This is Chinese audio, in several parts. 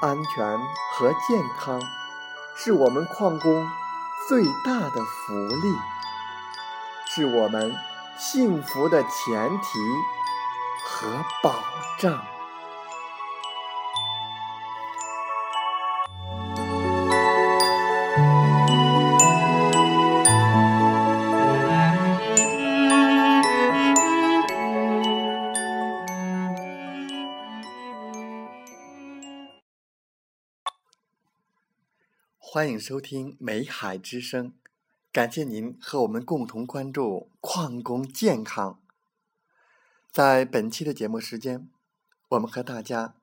安全和健康，是我们矿工最大的福利，是我们幸福的前提和保障。欢迎收听《美海之声》，感谢您和我们共同关注矿工健康。在本期的节目时间，我们和大家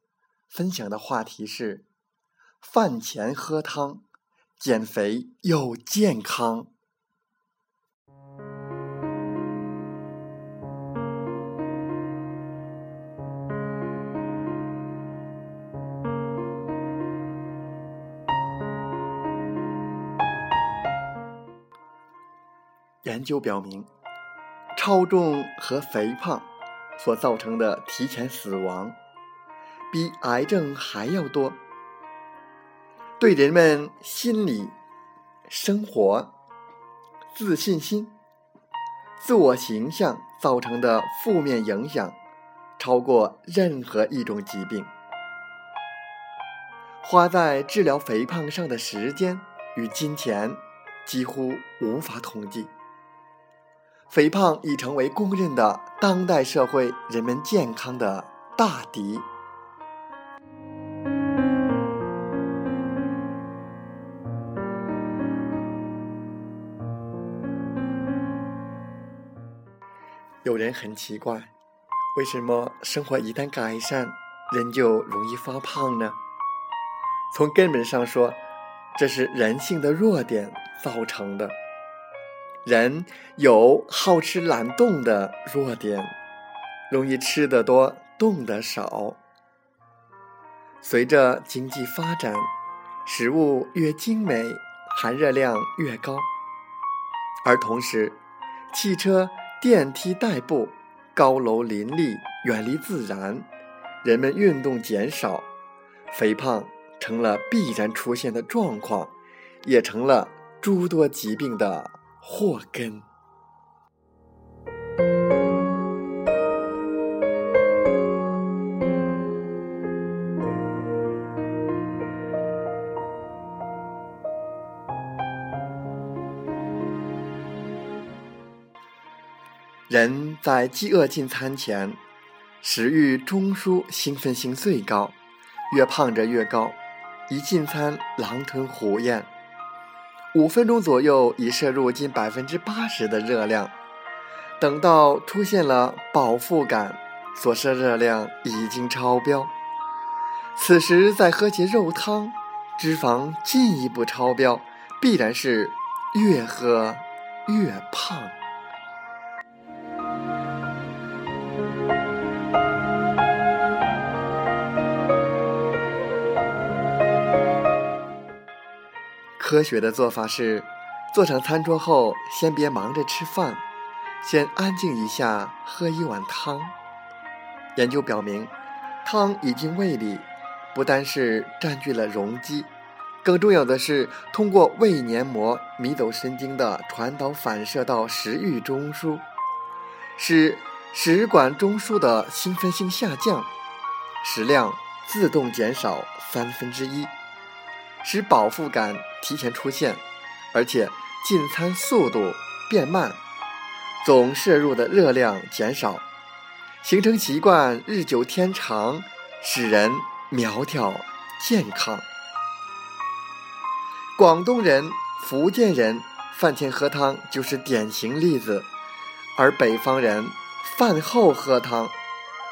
分享的话题是：饭前喝汤，减肥又健康。研究表明，超重和肥胖所造成的提前死亡，比癌症还要多。对人们心理、生活、自信心、自我形象造成的负面影响，超过任何一种疾病。花在治疗肥胖上的时间与金钱，几乎无法统计。肥胖已成为公认的当代社会人们健康的大敌。有人很奇怪，为什么生活一旦改善，人就容易发胖呢？从根本上说，这是人性的弱点造成的。人有好吃懒动的弱点，容易吃得多，动得少。随着经济发展，食物越精美，含热量越高，而同时，汽车、电梯代步，高楼林立，远离自然，人们运动减少，肥胖成了必然出现的状况，也成了诸多疾病的。祸根。人在饥饿进餐前，食欲中枢兴奋性最高，越胖着越高，一进餐狼吞虎咽。五分钟左右已摄入近百分之八十的热量，等到出现了饱腹感，所摄热量已经超标。此时再喝些肉汤，脂肪进一步超标，必然是越喝越胖。科学的做法是，坐上餐桌后，先别忙着吃饭，先安静一下，喝一碗汤。研究表明，汤已经胃里，不单是占据了容积，更重要的是通过胃黏膜迷走神经的传导反射到食欲中枢，使食管中枢的兴奋性下降，食量自动减少三分之一，使饱腹感提前出现，而且进餐速度变慢，总摄入的热量减少，形成习惯日久天长，使人苗条健康。广东人、福建人饭前喝汤就是典型例子，而北方人饭后喝汤，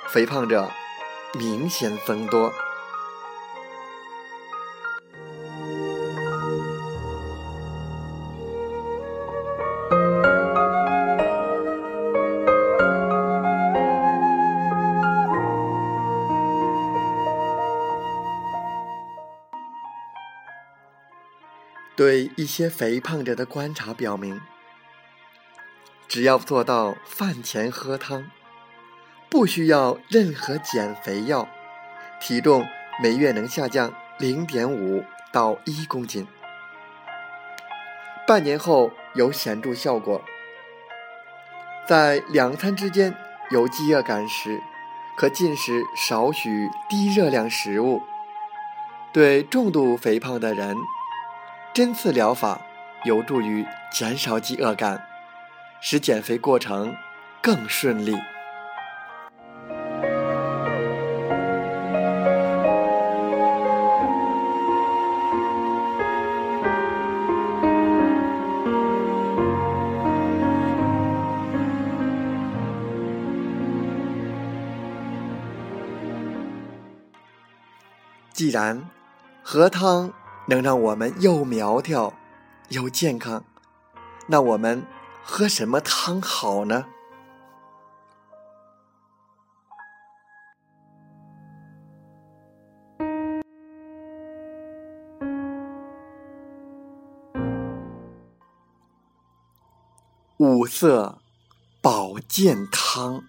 肥胖者明显增多。一些肥胖者的观察表明，只要做到饭前喝汤，不需要任何减肥药，体重每月能下降零点五到一公斤，半年后有显著效果。在两餐之间有饥饿感时，可进食少许低热量食物。对重度肥胖的人。针刺疗法有助于减少饥饿感，使减肥过程更顺利。既然喝汤。能让我们又苗条又健康，那我们喝什么汤好呢？五色保健汤。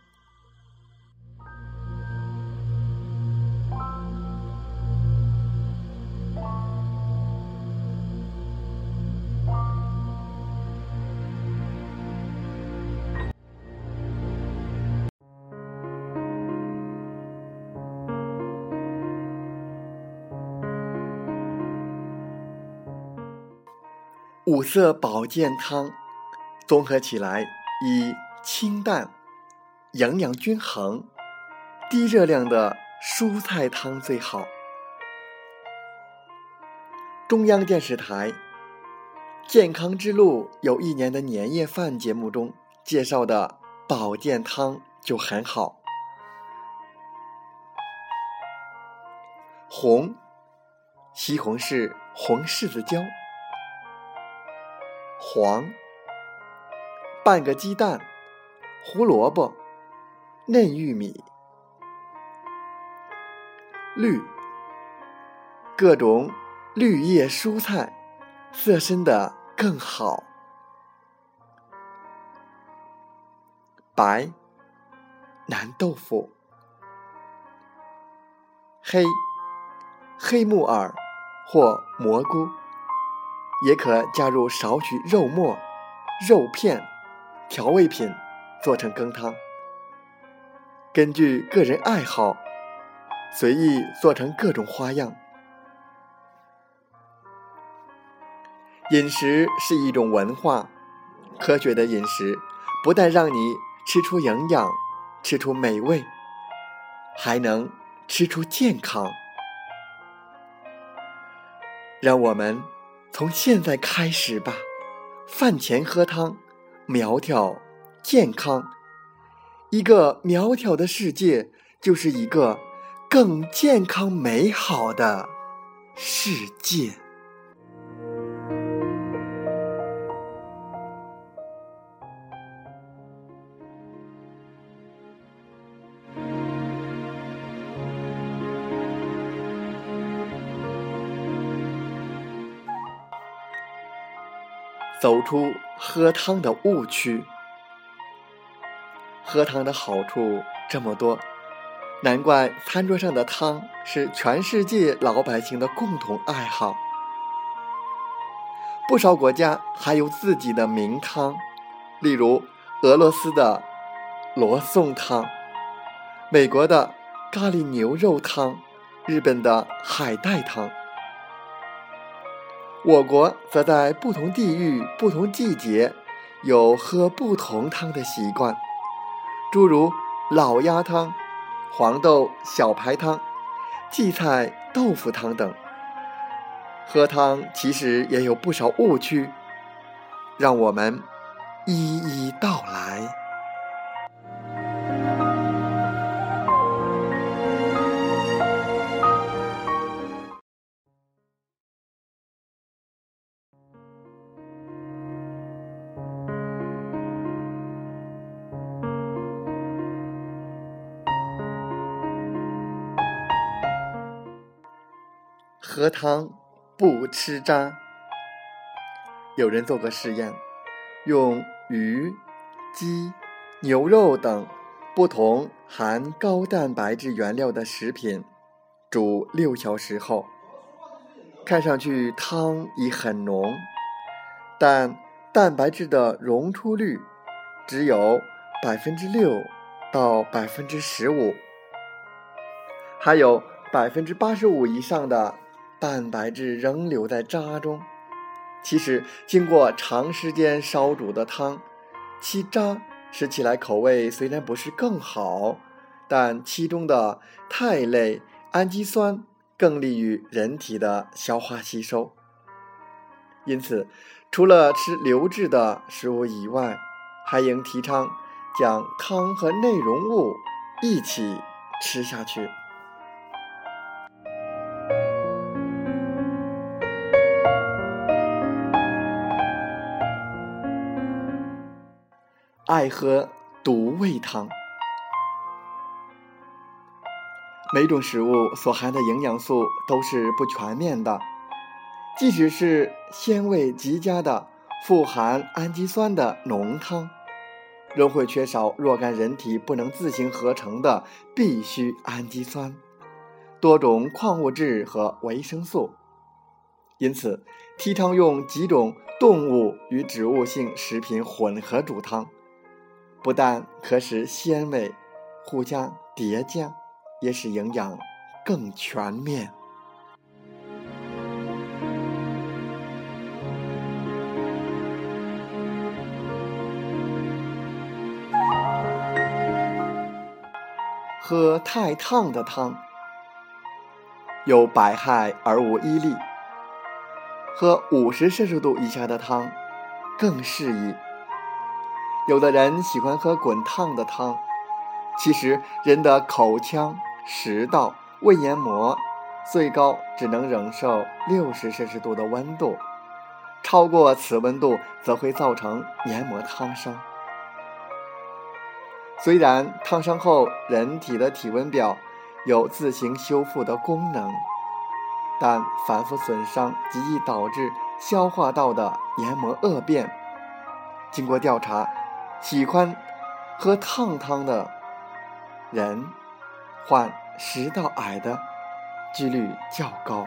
五色保健汤，综合起来以清淡、营养均衡、低热量的蔬菜汤最好。中央电视台《健康之路》有一年的年夜饭节目中介绍的保健汤就很好。红，西红柿、红柿子椒。黄，半个鸡蛋，胡萝卜，嫩玉米。绿，各种绿叶蔬菜，色深的更好。白，南豆腐。黑，黑木耳或蘑菇。也可加入少许肉末、肉片、调味品，做成羹汤。根据个人爱好，随意做成各种花样。饮食是一种文化，科学的饮食不但让你吃出营养、吃出美味，还能吃出健康。让我们。从现在开始吧，饭前喝汤，苗条健康。一个苗条的世界，就是一个更健康美好的世界。出喝汤的误区。喝汤的好处这么多，难怪餐桌上的汤是全世界老百姓的共同爱好。不少国家还有自己的名汤，例如俄罗斯的罗宋汤，美国的咖喱牛肉汤，日本的海带汤。我国则在不同地域、不同季节有喝不同汤的习惯，诸如老鸭汤、黄豆小排汤、荠菜豆腐汤等。喝汤其实也有不少误区，让我们一一道来。汤。不吃渣。有人做过试验，用鱼、鸡、牛肉等不同含高蛋白质原料的食品煮六小时后，看上去汤已很浓，但蛋白质的溶出率只有百分之六到百分之十五，还有百分之八十五以上的。蛋白质仍留在渣中。其实，经过长时间烧煮的汤，其渣吃起来口味虽然不是更好，但其中的肽类氨基酸更利于人体的消化吸收。因此，除了吃流质的食物以外，还应提倡将汤和内容物一起吃下去。爱喝独味汤。每种食物所含的营养素都是不全面的，即使是鲜味极佳的富含氨基酸的浓汤，仍会缺少若干人体不能自行合成的必需氨基酸、多种矿物质和维生素。因此，提倡用几种动物与植物性食品混合煮汤。不但可使鲜味互相叠加，也使营养更全面。喝太烫的汤有百害而无一利，喝五十摄氏度以下的汤更适宜。有的人喜欢喝滚烫的汤，其实人的口腔、食道、胃黏膜最高只能忍受六十摄氏度的温度，超过此温度则会造成黏膜烫伤。虽然烫伤后人体的体温表有自行修复的功能，但反复损伤极易导致消化道的黏膜恶变。经过调查。喜欢喝烫汤的人，患食道癌的几率较高。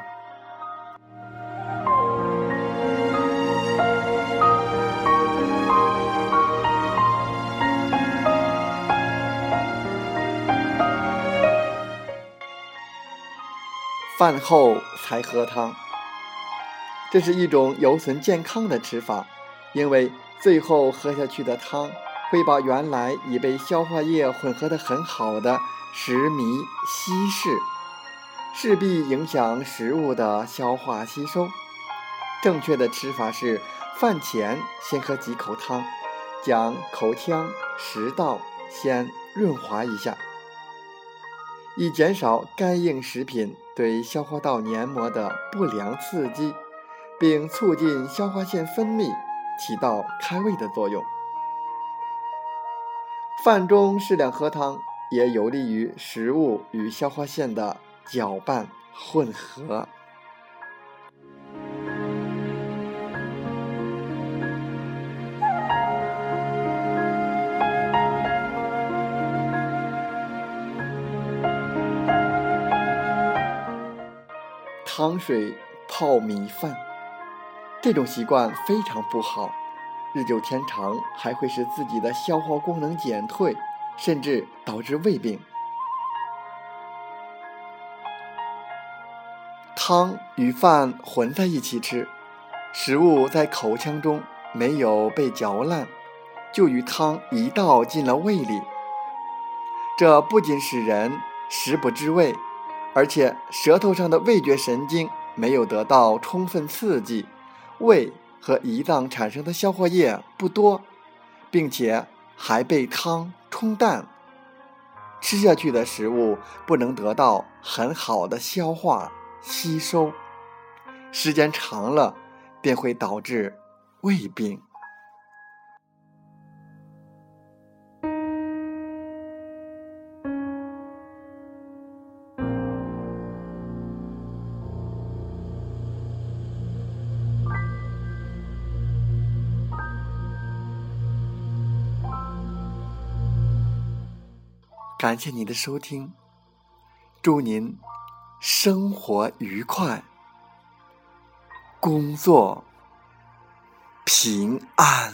饭后才喝汤，这是一种有损健康的吃法，因为最后喝下去的汤。会把原来已被消化液混合的很好的食糜稀释，势必影响食物的消化吸收。正确的吃法是饭前先喝几口汤，将口腔、食道先润滑一下，以减少干硬食品对消化道黏膜的不良刺激，并促进消化腺分泌，起到开胃的作用。饭中适量喝汤，也有利于食物与消化腺的搅拌混合。汤水泡米饭，这种习惯非常不好。日久天长，还会使自己的消化功能减退，甚至导致胃病。汤与饭混在一起吃，食物在口腔中没有被嚼烂，就与汤一道进了胃里。这不仅使人食不知味，而且舌头上的味觉神经没有得到充分刺激，胃和胰脏产生的消化液不多，并且还被汤冲淡，吃下去的食物不能得到很好的消化。吸收时间长了，便会导致胃病。感谢您的收听，祝您。生活愉快，工作平安。